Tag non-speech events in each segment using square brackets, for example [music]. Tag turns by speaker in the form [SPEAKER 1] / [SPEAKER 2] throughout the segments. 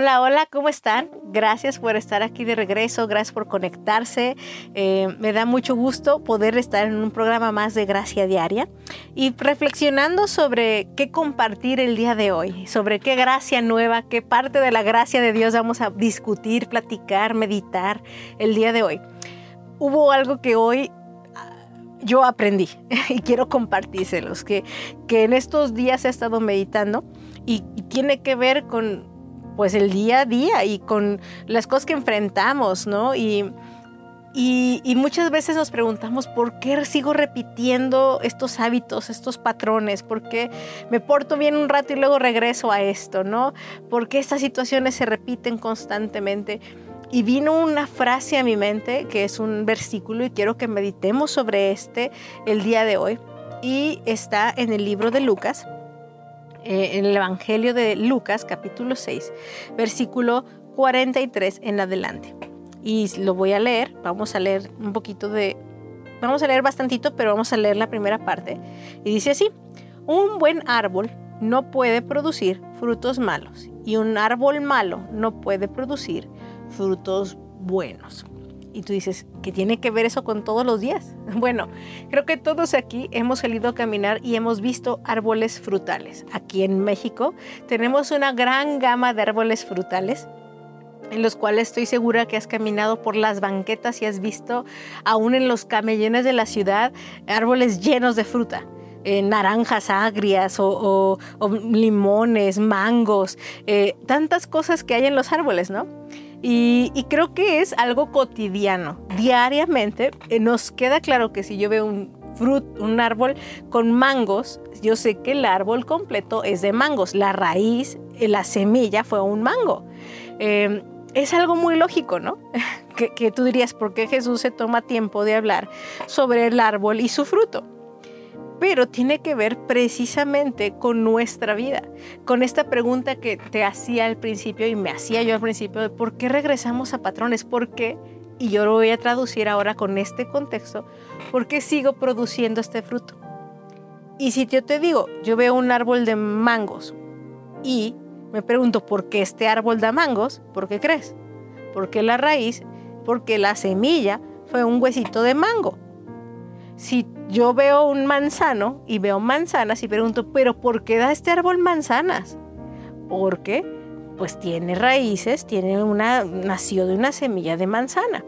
[SPEAKER 1] Hola, hola, ¿cómo están? Gracias por estar aquí de regreso, gracias por conectarse. Eh, me da mucho gusto poder estar en un programa más de Gracia Diaria y reflexionando sobre qué compartir el día de hoy, sobre qué gracia nueva, qué parte de la gracia de Dios vamos a discutir, platicar, meditar el día de hoy. Hubo algo que hoy ah, yo aprendí [laughs] y quiero compartírselos, que, que en estos días he estado meditando y tiene que ver con pues el día a día y con las cosas que enfrentamos, ¿no? Y, y, muchas veces nos preguntamos por qué sigo repitiendo estos hábitos, estos patrones, por qué me porto bien un rato y luego regreso a esto, ¿no? ¿Por qué estas situaciones se repiten constantemente? Y vino una frase a mi mente que es un versículo y quiero que meditemos sobre este el día de hoy. Y está en el libro de Lucas, eh, en el Evangelio de Lucas, capítulo 6, versículo 43 en adelante. Y lo voy a leer, vamos a leer un poquito de... Vamos a leer bastantito, pero vamos a leer la primera parte. Y dice así, un buen árbol no puede producir frutos malos y un árbol malo no puede producir frutos buenos. Y tú dices, ¿qué tiene que ver eso con todos los días? [laughs] Bueno, creo que todos aquí hemos salido a caminar y hemos visto árboles frutales. Aquí en México tenemos una gran gama de árboles frutales en los cuales estoy segura que has caminado por las banquetas y has visto, aún en los camellones de la ciudad, árboles llenos de fruta. Eh, naranjas agrias o, limones, mangos, eh, tantas cosas que hay en los árboles, ¿no? Y, creo que es algo cotidiano. Diariamente eh, nos queda claro que si yo veo un, un árbol con mangos, yo sé que el árbol completo es de mangos. La raíz, eh, la semilla fue un mango. Em, es algo muy lógico, ¿no? [laughs] que, que tú dirías, ¿por qué Jesús se toma tiempo de hablar sobre el árbol y su fruto? Pero tiene que ver precisamente con nuestra vida, con esta pregunta que te hacía al principio y me hacía yo al principio por qué regresamos a patrones, por qué, y yo lo voy a traducir ahora con este contexto, por qué sigo produciendo este fruto. Y si yo te digo, yo veo un árbol de mangos y me pregunto por qué este árbol da mangos, ¿por qué crees? Porque la raíz, porque la semilla fue un huesito de mango. Si yo veo un manzano y veo manzanas y pregunto, pero ¿por qué da este árbol manzanas? Porque pues tiene raíces, tiene una nació de una semilla de manzana.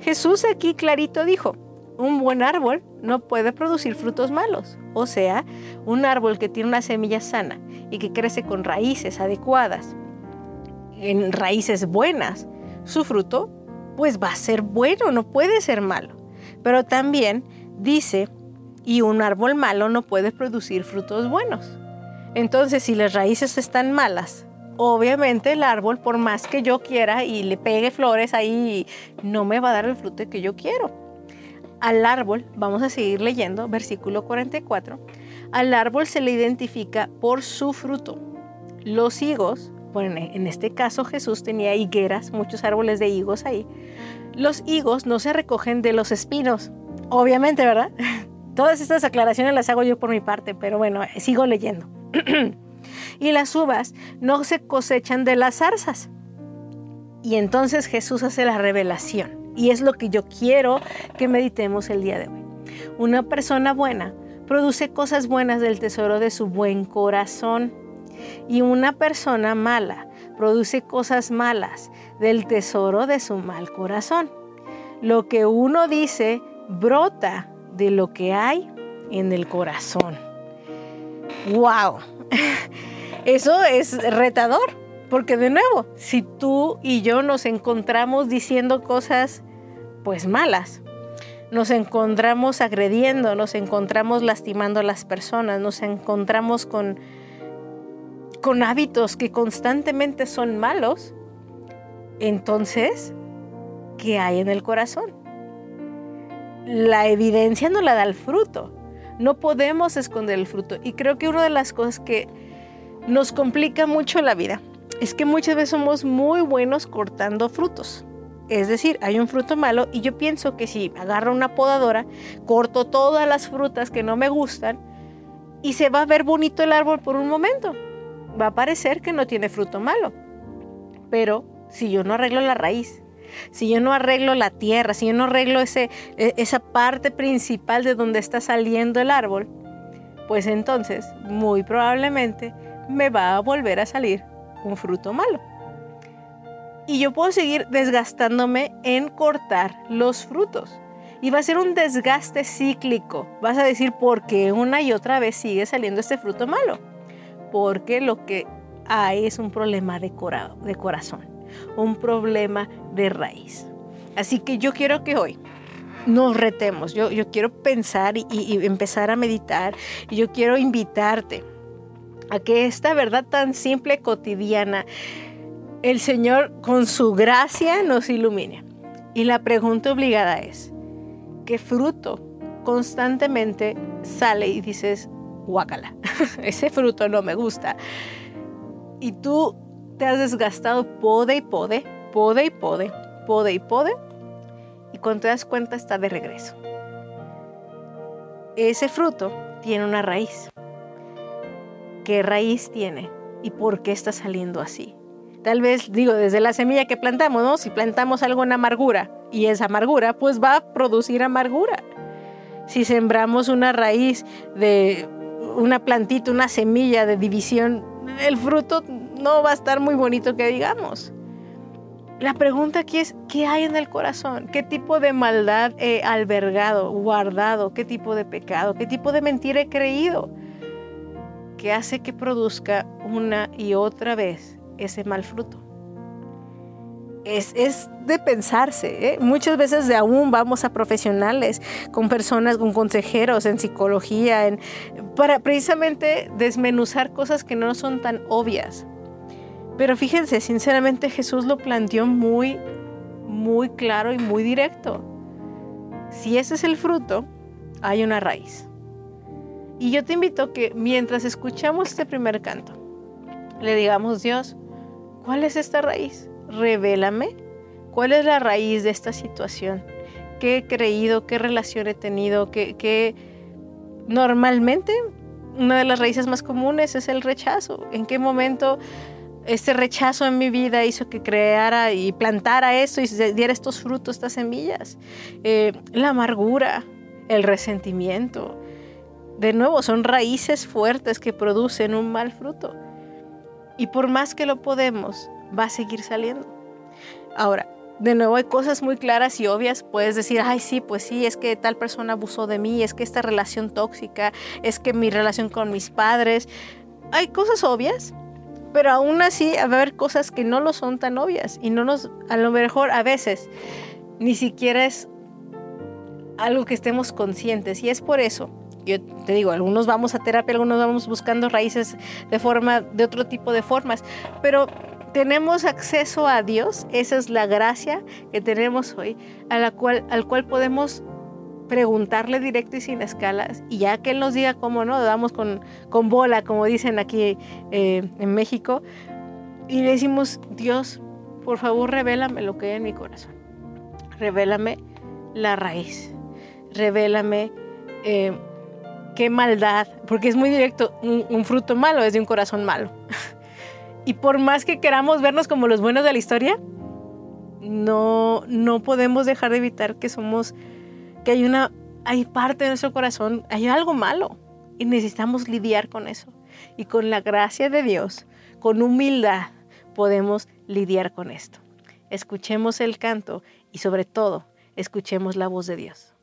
[SPEAKER 1] Jesús aquí clarito dijo, un buen árbol no puede producir frutos malos. O sea, un árbol que tiene una semilla sana y que crece con raíces adecuadas, en raíces buenas, su fruto pues va a ser bueno, no puede ser malo. Pero también dice, y un árbol malo no puede producir frutos buenos. Entonces, si las raíces están malas, obviamente el árbol, por más que yo quiera y le pegue flores ahí, no me va a dar el fruto que yo quiero. Al árbol, vamos a seguir leyendo, versículo 44, al árbol se le identifica por su fruto. Los higos, bueno, en este caso Jesús tenía higueras, muchos árboles de higos ahí. Los higos no se recogen de los espinos, Obviamente, ¿verdad? [laughs] Todas estas aclaraciones las hago yo por mi parte, pero bueno, sigo leyendo. [clears throat] y las uvas no se cosechan de las zarzas. Y entonces Jesús hace la revelación. Y es lo que yo quiero que meditemos el día de hoy. Una persona buena produce cosas buenas del tesoro de su buen corazón. Y una persona mala produce cosas malas del tesoro de su mal corazón. Lo que uno dice brota de lo que hay en el corazón. ¡Wow! [laughs] Eso es retador, porque de nuevo, si tú y yo nos encontramos diciendo cosas pues malas, nos encontramos agrediendo, nos encontramos lastimando a las personas, nos encontramos con, con hábitos que constantemente son malos, entonces, ¿qué hay en el corazón? La evidencia no la da el fruto. No podemos esconder el fruto. Y creo que una de las cosas que nos complica mucho la vida es que muchas veces somos muy buenos cortando frutos. Es decir, hay un fruto malo y yo pienso que si agarro una podadora, corto todas las frutas que no me gustan y se va a ver bonito el árbol por un momento. Va a parecer que no tiene fruto malo. Pero si yo no arreglo la raíz, si yo no arreglo la tierra, si yo no arreglo ese, e, esa parte principal de donde está saliendo el árbol, pues entonces muy probablemente me va a volver a salir un fruto malo. Y yo puedo seguir desgastándome en cortar los frutos. Y va a ser un desgaste cíclico. Vas a decir, ¿por qué una y otra vez sigue saliendo este fruto malo? Porque lo que hay es un problema de, de corazón, un problema de raíz. Así que yo quiero que hoy nos retemos. Yo, yo quiero pensar y, empezar a meditar. Y yo quiero invitarte a que esta verdad tan simple, cotidiana, el Señor con su gracia nos ilumine. Y la pregunta obligada es, ¿qué fruto constantemente sale y dices, guácala, [laughs] ese fruto no me gusta? Y tú te has desgastado pode y pode, pode y pode, pode y pode, y cuando te das cuenta está de regreso. Ese fruto tiene una raíz. ¿Qué raíz tiene? ¿Y por qué está saliendo así? Tal vez, digo, desde la semilla que plantamos, ¿no? Si plantamos algo en amargura y esa amargura, pues va a producir amargura. Si sembramos una raíz de una plantita, una semilla de división, el fruto no va a estar muy bonito que digamos. La pregunta aquí es, ¿qué hay en el corazón? ¿Qué tipo de maldad he albergado, guardado? ¿Qué tipo de pecado? ¿Qué tipo de mentira he creído? Que hace que produzca una y otra vez ese mal fruto. Es, de pensarse. ¿eh? Muchas veces de aún vamos a profesionales, con personas, con consejeros en psicología, en, para precisamente desmenuzar cosas que no son tan obvias. Pero fíjense, sinceramente Jesús lo planteó muy, muy claro y muy directo. Si ese es el fruto, hay una raíz. Y yo te invito que mientras escuchamos este primer canto, le digamos, Dios, ¿Cuál es esta raíz? Revélame. ¿Cuál es la raíz de esta situación? ¿Qué he creído? ¿Qué relación he tenido? ¿Qué, normalmente una de las raíces más comunes es el rechazo? ¿En qué momento este rechazo en mi vida hizo que creara y plantara esto y diera estos frutos, estas semillas? Eh, la amargura, el resentimiento. De nuevo, son raíces fuertes que producen un mal fruto. Y por más que lo podemos, va a seguir saliendo. Ahora, de nuevo hay cosas muy claras y obvias. Puedes decir, ay, sí, pues sí, es que tal persona abusó de mí, es que esta relación tóxica, es que mi relación con mis padres. Hay cosas obvias, pero aún así va a haber cosas que no lo son tan obvias y no nos, a lo mejor a veces, ni siquiera es algo que estemos conscientes. Y es por eso yo te digo, algunos vamos a terapia, algunos vamos buscando raíces de forma, de otro tipo de formas, pero tenemos acceso a Dios, esa es la gracia que tenemos hoy, a la cual, al cual podemos preguntarle directo y sin escalas, y ya que Él nos diga cómo no, damos con, con bola, como dicen aquí eh, en México, y le decimos, Dios, por favor, revélame lo que hay en mi corazón, revélame la raíz, revélame eh, qué maldad, porque es muy directo, un, fruto malo es de un corazón malo. [laughs] y por más que queramos vernos como los buenos de la historia, no, no podemos dejar de evitar que somos, que hay una, hay parte de nuestro corazón, hay algo malo y necesitamos lidiar con eso. Y con la gracia de Dios, con humildad, podemos lidiar con esto. Escuchemos el canto y sobre todo, escuchemos la voz de Dios.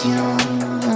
[SPEAKER 1] you.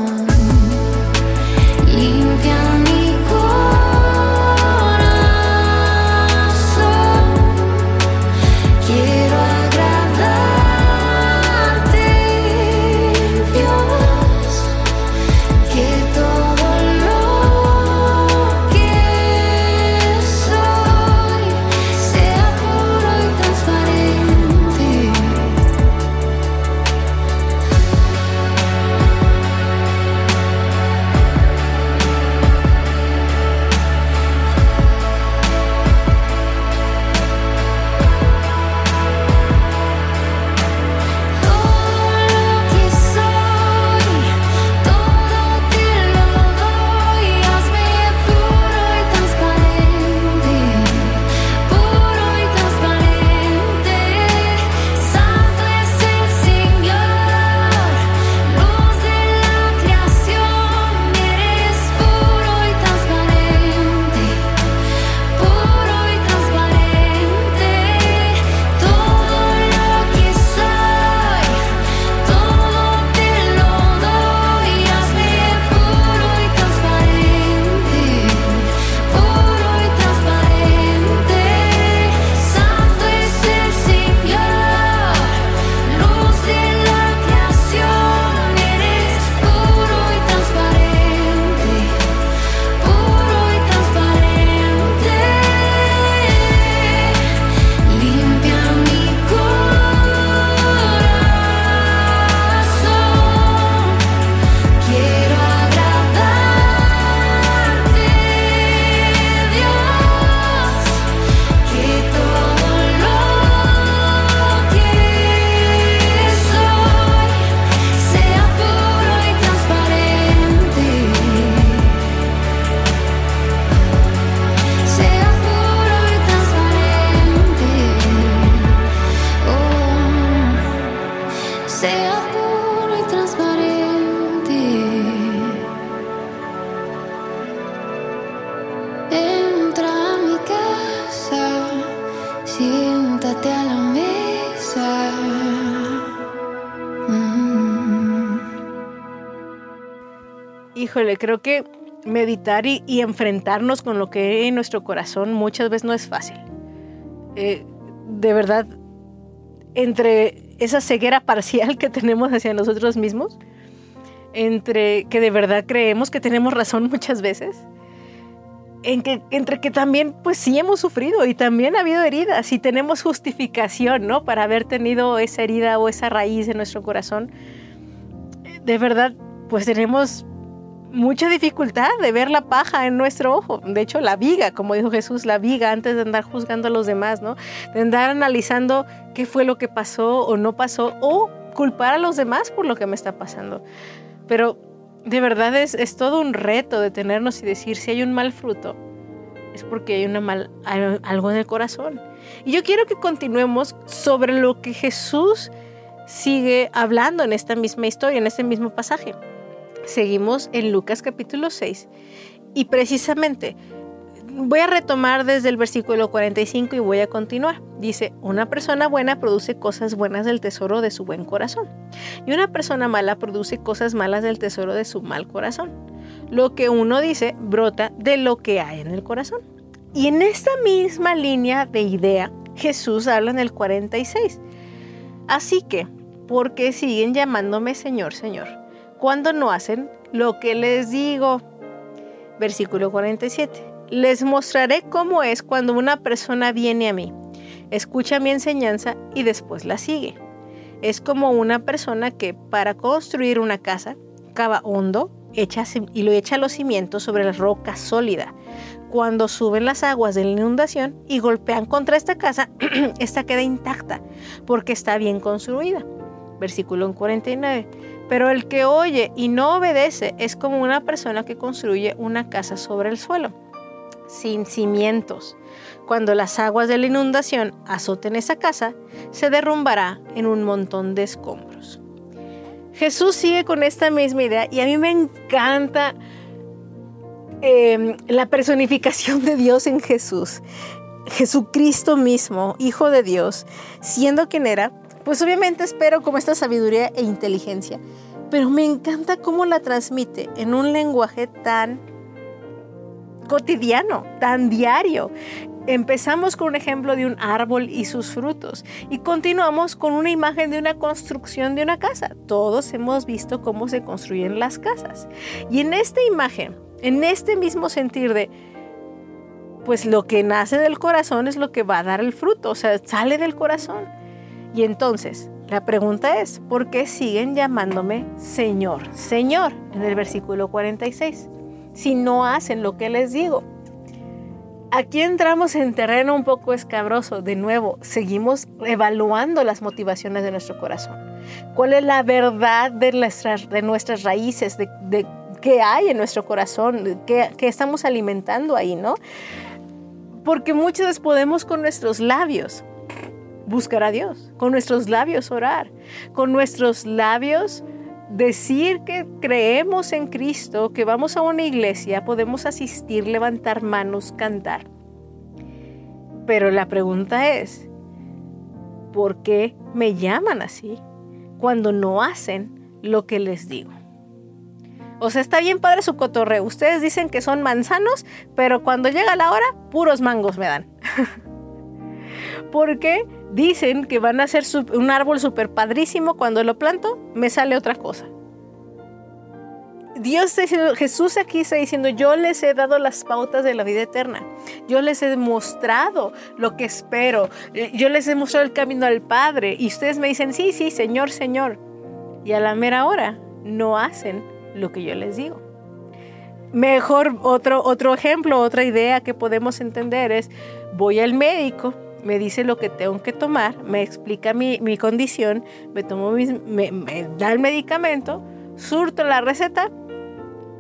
[SPEAKER 1] Creo que meditar y, enfrentarnos con lo que hay en nuestro corazón muchas veces no es fácil. Eh, de verdad, entre esa ceguera parcial que tenemos hacia nosotros mismos, entre que de verdad creemos que tenemos razón muchas veces, en que, entre que también, pues sí hemos sufrido y también ha habido heridas y tenemos justificación, ¿no? Para haber tenido esa herida o esa raíz en nuestro corazón. De verdad, pues tenemos mucha dificultad de ver la paja en nuestro ojo. De hecho, la viga, como dijo Jesús, la viga antes de andar juzgando a los demás, ¿no? De andar analizando qué fue lo que pasó o no pasó o culpar a los demás por lo que me está pasando. Pero de verdad es, todo un reto detenernos y decir si hay un mal fruto, es porque hay, una mal, algo en el corazón. Y yo quiero que continuemos sobre lo que Jesús sigue hablando en esta misma historia, en este mismo pasaje. Seguimos en Lucas capítulo 6 y precisamente voy a retomar desde el versículo 45 y voy a continuar. Dice, una persona buena produce cosas buenas del tesoro de su buen corazón. Y una persona mala produce cosas malas del tesoro de su mal corazón. Lo que uno dice brota de lo que hay en el corazón. Y en esta misma línea de idea, Jesús habla en el 46. Así que, ¿por qué siguen llamándome Señor, Señor? Cuando no hacen lo que les digo. Versículo 47. Les mostraré cómo es cuando una persona viene a mí, escucha mi enseñanza y después la sigue. Es como una persona que para construir una casa cava hondo echa, y lo echa los cimientos sobre la roca sólida. Cuando suben las aguas de la inundación y golpean contra esta casa, [clears throat] esta queda intacta porque está bien construida. Versículo 49. Pero el que oye y no obedece es como una persona que construye una casa sobre el suelo sin cimientos. Cuando las aguas de la inundación azoten esa casa, se derrumbará en un montón de escombros. Jesús sigue con esta misma idea y a mí me encanta em, la personificación de Dios en Jesús. Jesucristo mismo, Hijo de Dios, siendo quien era, pues obviamente espero como esta sabiduría e inteligencia, pero me encanta cómo la transmite en un lenguaje tan cotidiano, tan diario. Empezamos con un ejemplo de un árbol y sus frutos y continuamos con una imagen de una construcción de una casa. Todos hemos visto cómo se construyen las casas. Y en esta imagen, en este mismo sentir de, pues lo que nace del corazón es lo que va a dar el fruto, o sea, sale del corazón. Y entonces, la pregunta es, ¿por qué siguen llamándome Señor, Señor? En el versículo 46 si no hacen lo que les digo. Aquí entramos en terreno un poco escabroso. De nuevo, seguimos evaluando las motivaciones de nuestro corazón. ¿Cuál es la verdad de nuestras, de nuestras raíces, de, qué hay en nuestro corazón, qué, qué estamos alimentando ahí, ¿no? Porque muchas veces podemos con nuestros labios buscar a Dios, con nuestros labios orar, con nuestros labios decir que creemos en Cristo, que vamos a una iglesia, podemos asistir, levantar manos, cantar. Pero la pregunta es, ¿por qué me llaman así cuando no hacen lo que les digo? O sea, está bien padre su cotorreo. Ustedes dicen que son manzanos, pero cuando llega la hora, puros mangos me dan. [laughs] Porque dicen que van a ser un árbol súper padrísimo, cuando lo planto me sale otra cosa. Dios Jesús aquí está diciendo, yo les he dado las pautas de la vida eterna. Yo les he mostrado lo que espero. Eh, yo les he mostrado el camino al Padre. Y ustedes me dicen, sí, sí, Señor, Señor. Y a la mera hora no hacen lo que yo les digo. Mejor otro, otro ejemplo, otra idea que podemos entender es, voy al médico me dice lo que tengo que tomar, me explica mi, condición, me, tomo me, da el medicamento, surto la receta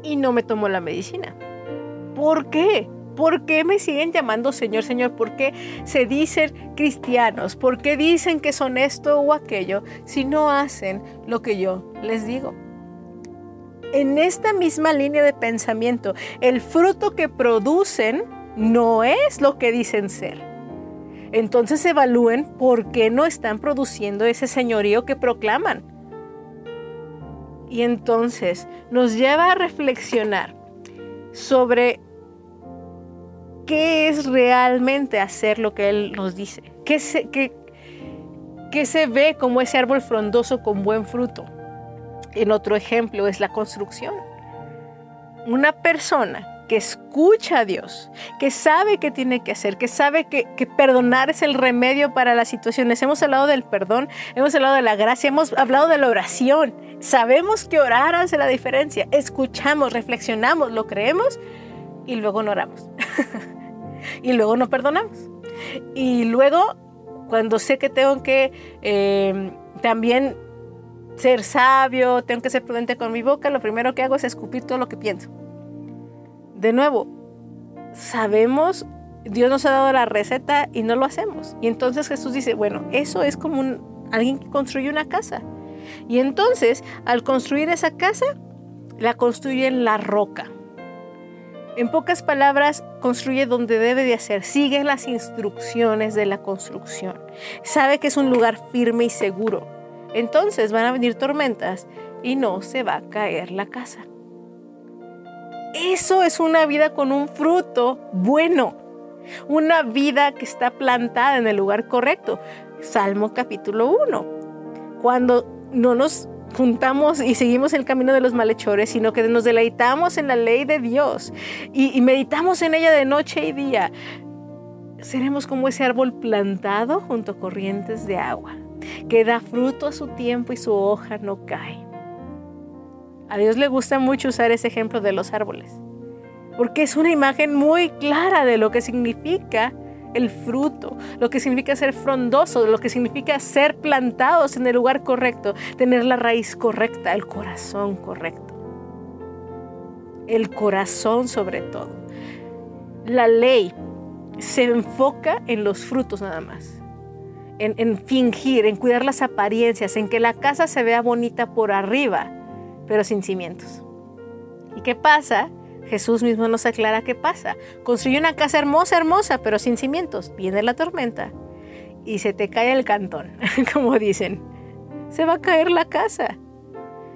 [SPEAKER 1] y no me tomo la medicina. ¿Por qué? ¿Por qué me siguen llamando Señor, Señor? ¿Por qué se dicen cristianos? ¿Por qué dicen que son esto o aquello si no hacen lo que yo les digo? En esta misma línea de pensamiento, el fruto que producen no es lo que dicen ser. Entonces evalúen por qué no están produciendo ese señorío que proclaman. Y entonces nos lleva a reflexionar sobre qué es realmente hacer lo que Él nos dice. ¿Qué se, qué, qué se ve como ese árbol frondoso con buen fruto? En otro ejemplo es la construcción. Una persona que escucha a Dios, que sabe qué tiene que hacer, que sabe que, que, perdonar es el remedio para las situaciones. Hemos hablado del perdón, hemos hablado de la gracia, hemos hablado de la oración. Sabemos que orar hace la diferencia. Escuchamos, reflexionamos, lo creemos y luego no oramos. [laughs] y luego no perdonamos. Y luego, cuando sé que tengo que eh, también ser sabio, tengo que ser prudente con mi boca, lo primero que hago es escupir todo lo que pienso. De nuevo, sabemos, Dios nos ha dado la receta y no lo hacemos. Y entonces Jesús dice, bueno, eso es como un, alguien que construye una casa. Y entonces, al construir esa casa, la construye en la roca. En pocas palabras, construye donde debe de hacer, sigue las instrucciones de la construcción, sabe que es un lugar firme y seguro. Entonces van a venir tormentas y no se va a caer la casa. Eso es una vida con un fruto bueno, una vida que está plantada en el lugar correcto. Salmo capítulo 1. Cuando no nos juntamos y seguimos el camino de los malhechores, sino que nos deleitamos en la ley de Dios y, y meditamos en ella de noche y día, seremos como ese árbol plantado junto a corrientes de agua, que da fruto a su tiempo y su hoja no cae. A Dios le gusta mucho usar ese ejemplo de los árboles, porque es una imagen muy clara de lo que significa el fruto, lo que significa ser frondoso, lo que significa ser plantados en el lugar correcto, tener la raíz correcta, el corazón correcto. El corazón sobre todo. La ley se enfoca en los frutos nada más. En, en, fingir, en cuidar las apariencias, en que la casa se vea bonita por arriba, pero sin cimientos. ¿Y qué pasa? Jesús mismo nos aclara qué pasa. Construye una casa hermosa, hermosa, pero sin cimientos. Viene la tormenta y se te cae el cantón, [laughs] como dicen. Se va a caer la casa.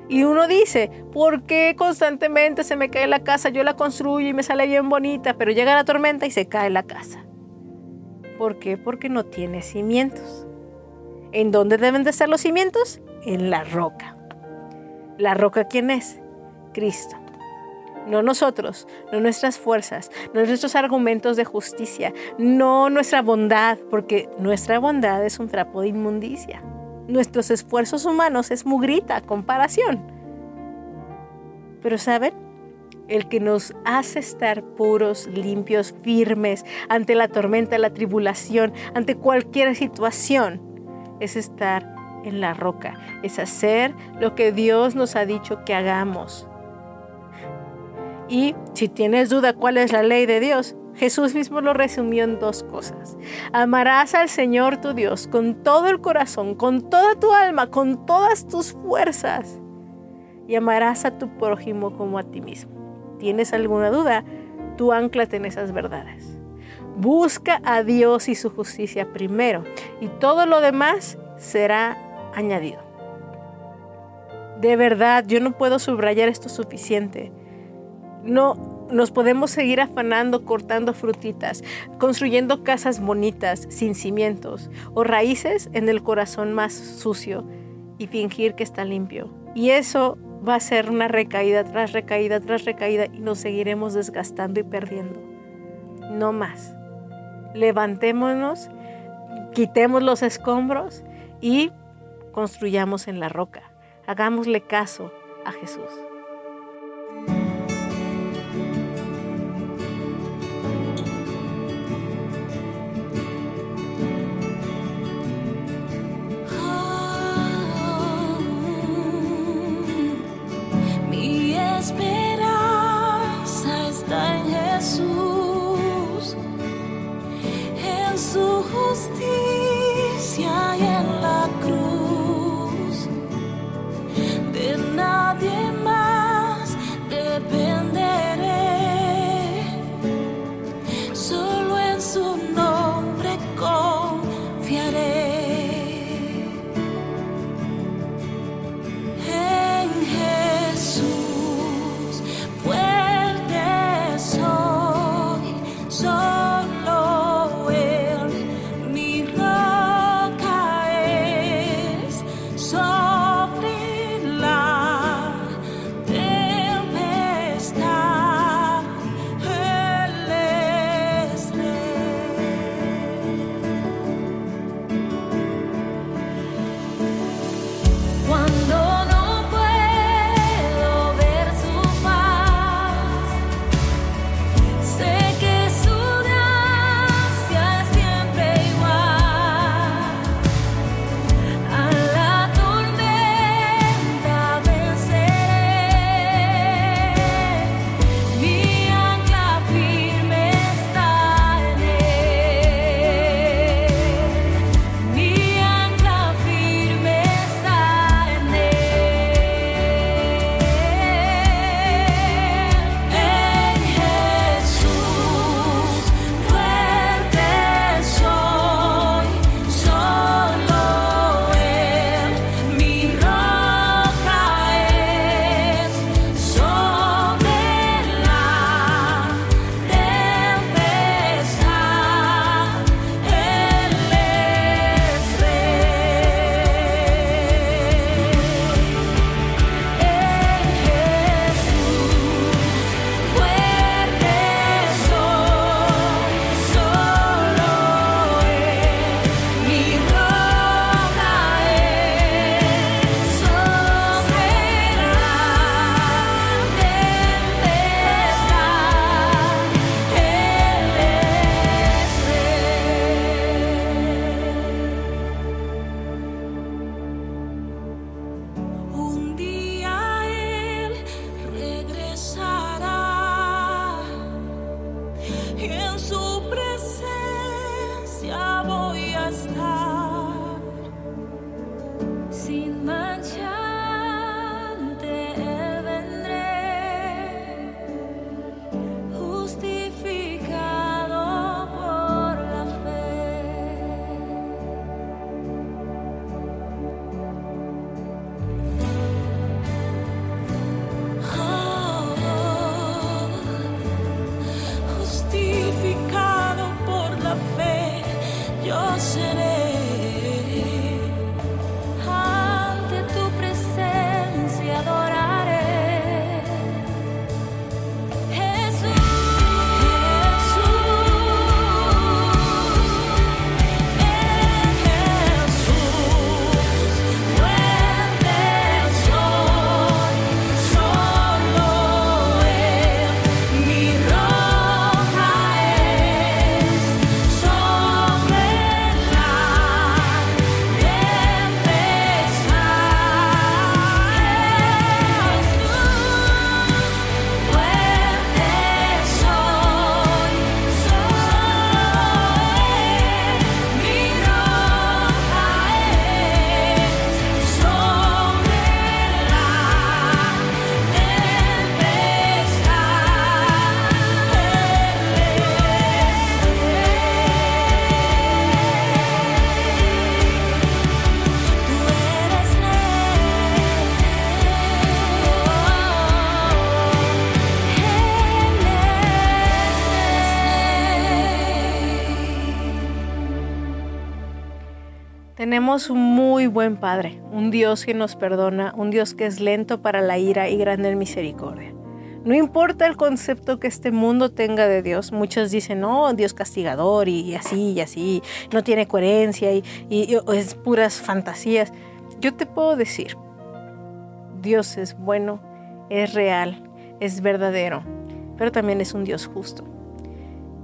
[SPEAKER 1] Y uno dice, ¿por qué constantemente se me cae la casa? Yo la construyo y me sale bien bonita, pero llega la tormenta y se cae la casa. ¿Por qué? Porque no tiene cimientos. ¿En dónde deben de estar los cimientos? En la roca. ¿La roca quién es? Cristo no nosotros, no nuestras fuerzas, no nuestros argumentos de justicia, no nuestra bondad, porque nuestra bondad es un trapo de inmundicia. Nuestros esfuerzos humanos es mugrita, comparación. Pero ¿saben? El que nos hace estar puros, limpios, firmes ante la tormenta, la tribulación, ante cualquier situación, es estar en la roca, es hacer lo que Dios nos ha dicho que hagamos y si tienes duda cuál es la ley de Dios, Jesús mismo lo resumió en dos cosas. Amarás al Señor tu Dios con todo el corazón, con toda tu alma, con todas tus fuerzas. Y amarás a tu prójimo como a ti mismo. ¿Tienes alguna duda? Tú anclate en esas verdades. Busca a Dios y su justicia primero y todo lo demás será añadido. De verdad, yo no puedo subrayar esto suficiente. No nos podemos seguir afanando cortando frutitas, construyendo casas bonitas sin cimientos o raíces en el corazón más sucio y fingir que está limpio. Y eso va a ser una recaída tras recaída tras recaída y nos seguiremos desgastando y perdiendo. No más. Levantémonos, quitemos los escombros y construyamos en la roca. Hagámosle caso a Jesús.
[SPEAKER 2] en
[SPEAKER 1] Tenemos un muy buen Padre, un Dios que nos perdona, un Dios que es lento para la ira y grande en misericordia. No importa el concepto que este mundo tenga de Dios, muchos dicen, no, Dios castigador y así y así, no tiene coherencia y, y es puras fantasías. Yo te puedo decir, Dios es bueno, es real, es verdadero, pero también es un Dios justo.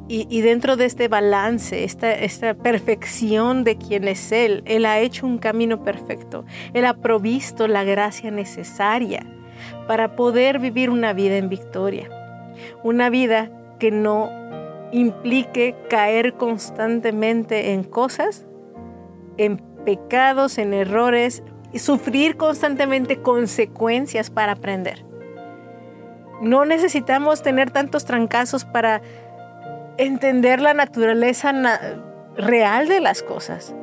[SPEAKER 1] Y, dentro de este balance, esta, esta perfección de quien es Él, Él ha hecho un camino perfecto. Él ha provisto la gracia necesaria para poder vivir una vida en victoria. Una vida que no implique caer constantemente en cosas, en pecados, en errores, y sufrir constantemente consecuencias para aprender. No necesitamos tener tantos trancazos para entender la naturaleza real de las cosas.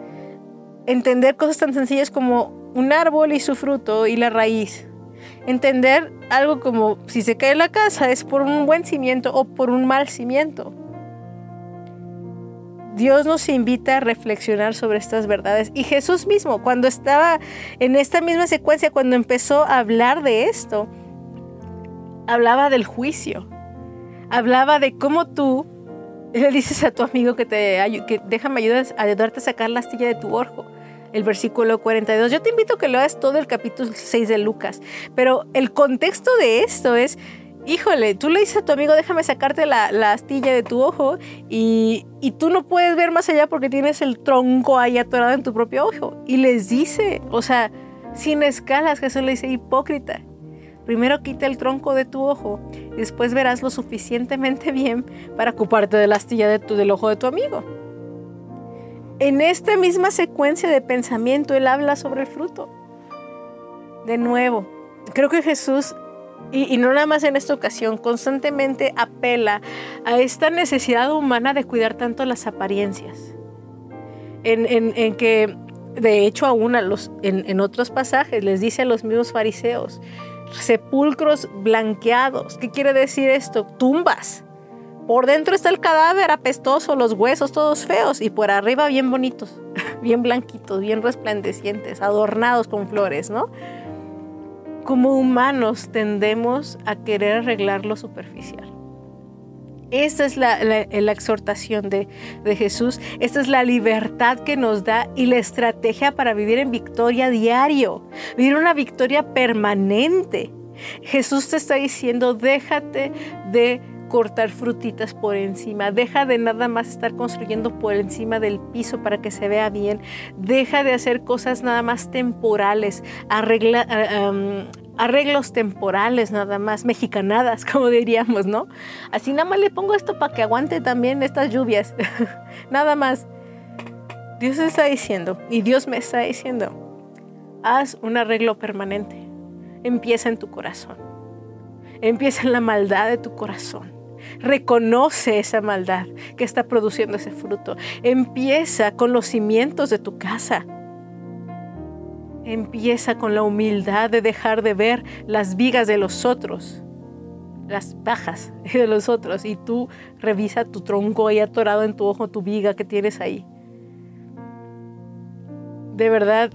[SPEAKER 1] Entender cosas tan sencillas como un árbol y su fruto y la raíz. Entender algo como si se cae la casa es por un buen cimiento o por un mal cimiento. Dios nos invita a reflexionar sobre estas verdades. Y Jesús mismo, cuando estaba en esta misma secuencia, cuando empezó a hablar de esto, hablaba del juicio. Hablaba de cómo tú [laughs] le dices a tu amigo que, te, que déjame a ayudarte a sacar la astilla de tu ojo. El versículo 42. Yo te invito a que hagas todo el capítulo 6 de Lucas. Pero el contexto de esto es, híjole, tú le dices a tu amigo, déjame sacarte la, astilla de tu ojo y, y, tú no puedes ver más allá porque tienes el tronco ahí atorado en tu propio ojo. Y les dice, o sea, sin escalas, Jesús le dice, hipócrita. Primero quita el tronco de tu ojo y después verás lo suficientemente [laughs] bien para ocuparte de la astilla de tu, del ojo de tu amigo. En esta misma secuencia de pensamiento, Él habla sobre el fruto. De nuevo, creo que Jesús, y, no nada más en esta ocasión, constantemente apela a esta necesidad humana de cuidar tanto las apariencias. En, que, de hecho, aún a en, en otros pasajes les dice a los mismos fariseos, sepulcros blanqueados. ¿Qué quiere decir esto? Tumbas. Por dentro está el cadáver apestoso, los huesos todos feos y por arriba bien bonitos, [laughs] bien blanquitos, bien resplandecientes, adornados con flores, ¿no? Como humanos tendemos a querer arreglar lo superficial. Esta es la, exhortación de, Jesús. Esta es la libertad que nos da y la estrategia para vivir en victoria diario, vivir una victoria permanente. Jesús te está diciendo, déjate de cortar frutitas por encima, deja de nada más estar construyendo por encima del piso para que se vea bien, deja de hacer cosas nada más temporales, arregla, arreglos temporales nada más, mexicanadas, [laughs] como diríamos, ¿no? Así nada más le pongo esto para que aguante también estas lluvias, [laughs] nada más. Dios está diciendo, y Dios me está diciendo, haz un arreglo permanente. Empieza en tu corazón. Empieza en la maldad de tu corazón. Reconoce esa maldad que está produciendo ese fruto. Empieza con los cimientos de tu casa Empieza con la humildad de dejar de ver las vigas de los otros, las pajas [laughs] de los otros, y tú revisa tu tronco ahí atorado en tu ojo, tu viga que tienes ahí. De verdad,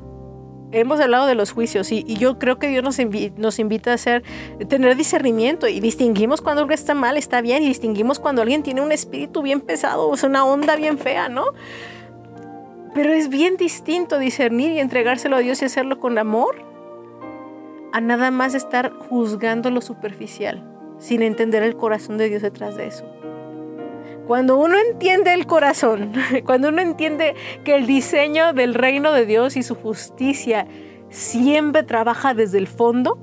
[SPEAKER 1] hemos hablado de los juicios y, yo creo que Dios nos, invita a hacer, tener discernimiento y distinguimos cuando algo está mal, está bien, y distinguimos cuando alguien tiene un espíritu bien pesado, o una onda bien fea, ¿no? Pero es bien distinto discernir y entregárselo a Dios y hacerlo con amor a nada más estar juzgando lo superficial sin entender el corazón de Dios detrás de eso. Cuando uno entiende el corazón, [laughs] cuando uno entiende que el diseño del reino de Dios y su justicia siempre trabaja desde el fondo,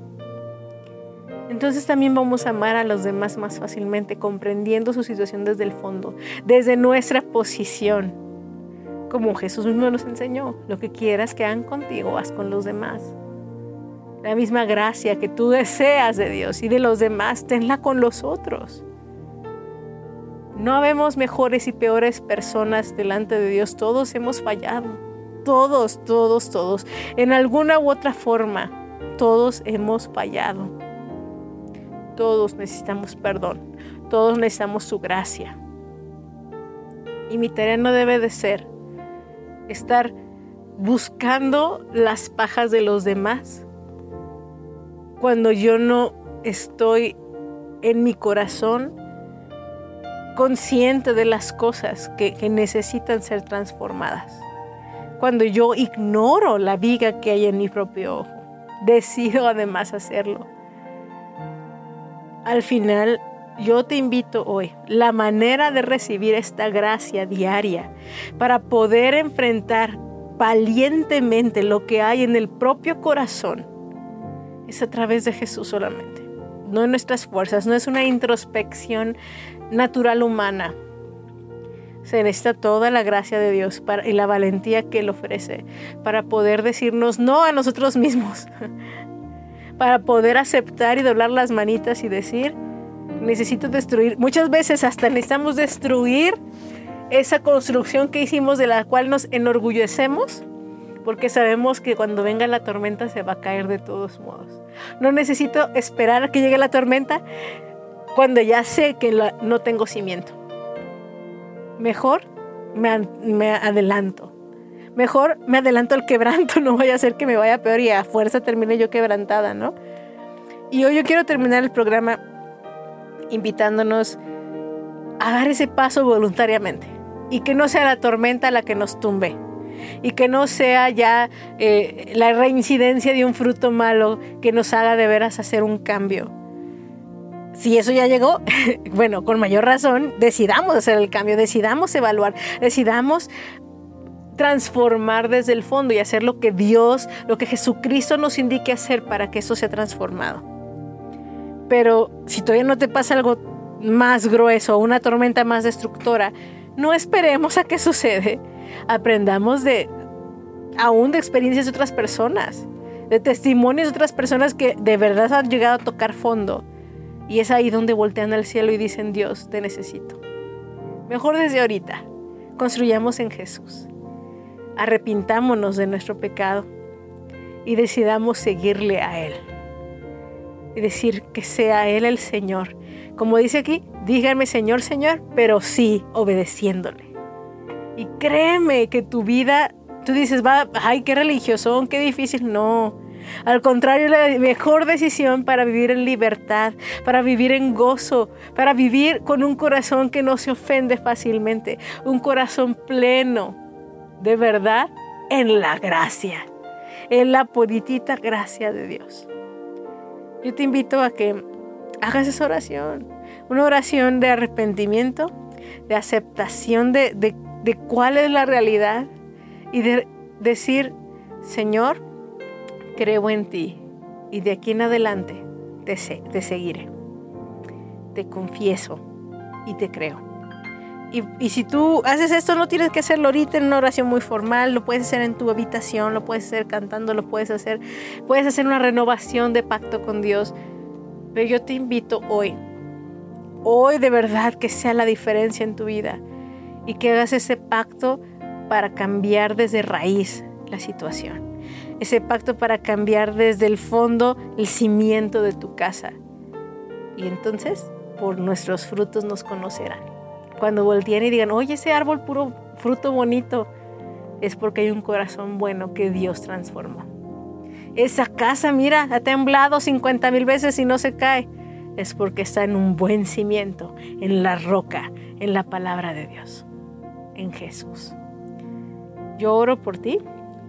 [SPEAKER 1] entonces también vamos a amar a los demás más fácilmente, comprendiendo su situación desde el fondo, desde nuestra posición como Jesús mismo nos enseñó, lo que quieras que hagan contigo, haz con los demás. La misma gracia que tú deseas de Dios y de los demás, tenla con los otros. No habemos mejores y peores personas delante de Dios. Todos hemos fallado. Todos, todos, todos. En alguna u otra forma, todos hemos fallado. Todos necesitamos perdón. Todos necesitamos su gracia. Y mi tarea no debe de ser estar buscando las pajas de los demás cuando yo no estoy en mi corazón consciente de las cosas que, necesitan ser transformadas. Cuando yo ignoro la viga que hay en mi propio ojo, [laughs] decido además hacerlo. Al final, yo te invito hoy, la manera de recibir esta gracia diaria para poder enfrentar valientemente lo que hay en el propio corazón es a través de Jesús solamente. No en nuestras fuerzas, no es una introspección natural humana. Se necesita toda la gracia de Dios y la valentía que Él ofrece para poder decirnos no a nosotros mismos, [laughs] para poder aceptar y doblar las manitas y decir, necesito destruir. Muchas veces hasta necesitamos destruir esa construcción que hicimos de la cual nos enorgullecemos porque sabemos que cuando venga la tormenta se va a caer de todos modos. No necesito esperar a que llegue la tormenta cuando ya sé que no tengo cimiento. Mejor me, adelanto. Mejor me adelanto al quebranto, [laughs] no vaya a ser que me vaya peor y a fuerza termine yo quebrantada, ¿no? Y hoy yo quiero terminar el programa invitándonos a dar ese paso voluntariamente y que no sea la tormenta la que nos tumbe y que no sea ya eh, la reincidencia de un fruto malo que nos haga de veras hacer un cambio. Si eso ya llegó, [laughs] bueno, con mayor razón, decidamos hacer el cambio, decidamos evaluar, decidamos transformar desde el fondo y hacer lo que Dios, lo que Jesucristo nos indique hacer para que eso sea transformado. Pero si todavía no te pasa algo más grueso, una tormenta más destructora, no esperemos a que sucede. Aprendamos de aún de experiencias de otras personas, de testimonios de otras personas que de verdad han llegado a tocar fondo. Y es ahí donde voltean al cielo y dicen, Dios, te necesito. Mejor desde ahorita, construyamos en Jesús. Arrepintámonos de nuestro pecado y decidamos seguirle a Él. Y decir que sea Él el Señor. Como dice aquí, díganme Señor, Señor, pero sí obedeciéndole. Y créeme que tu vida, tú dices, va, ay, qué religioso, qué difícil. No. Al contrario, la mejor decisión para vivir en libertad, para vivir en gozo, para vivir con un corazón que no se ofende fácilmente, un corazón pleno de verdad en la gracia, en la puritita gracia de Dios. Yo te invito a que hagas esa oración, una oración de arrepentimiento, de aceptación de, de cuál es la realidad y de decir, Señor, creo en ti y de aquí en adelante te, te seguiré. Te confieso y te creo. Y, si tú haces esto, no tienes que hacerlo ahorita en una oración muy formal, lo puedes hacer en tu habitación, lo puedes hacer cantando, lo puedes hacer, puedes hacer una renovación de pacto con Dios. Pero yo te invito hoy, hoy de verdad que sea la diferencia en tu vida y que hagas ese pacto para cambiar desde raíz la situación. Ese pacto para cambiar desde el fondo el cimiento de tu casa. Y entonces por nuestros frutos nos conocerán. Cuando volteen y digan, oye, ese árbol puro fruto bonito, es porque hay un corazón bueno que Dios transformó. Esa casa, mira, ha temblado 50 mil veces y no se cae. Es porque está en un buen cimiento, en la roca, en la palabra de Dios en Jesús. Yo oro por ti,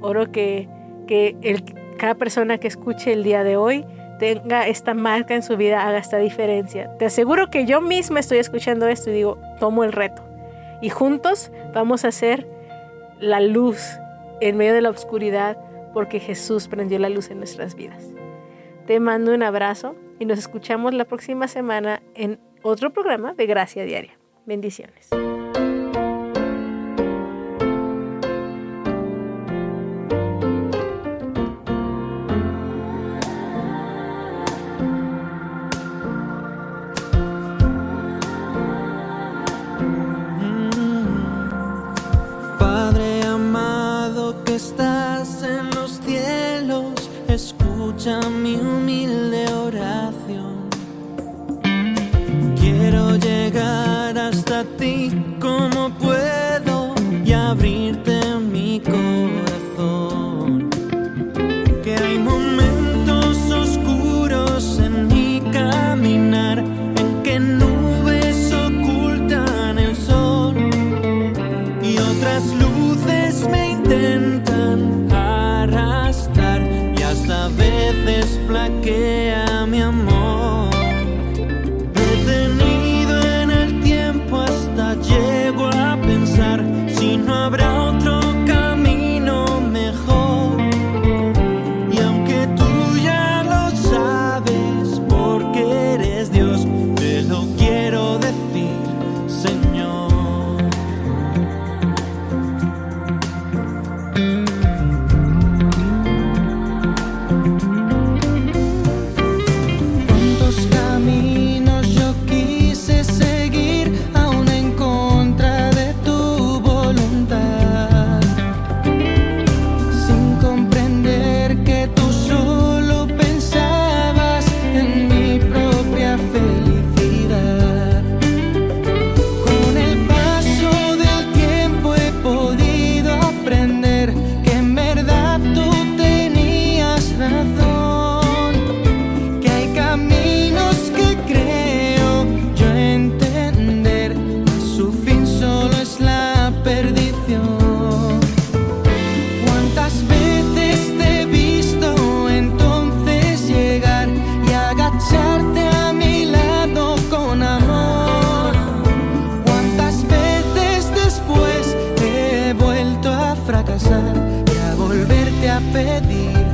[SPEAKER 1] oro que, que cada persona que escuche el día de hoy tenga esta marca en su vida, haga esta diferencia. Te aseguro que yo misma estoy escuchando esto y digo, tomo el reto. Y juntos vamos a hacer la luz en medio de la oscuridad porque Jesús prendió la luz en nuestras vidas. Te mando un abrazo y nos escuchamos la próxima semana en otro programa de Gracia Diaria. Bendiciones.
[SPEAKER 3] Pedir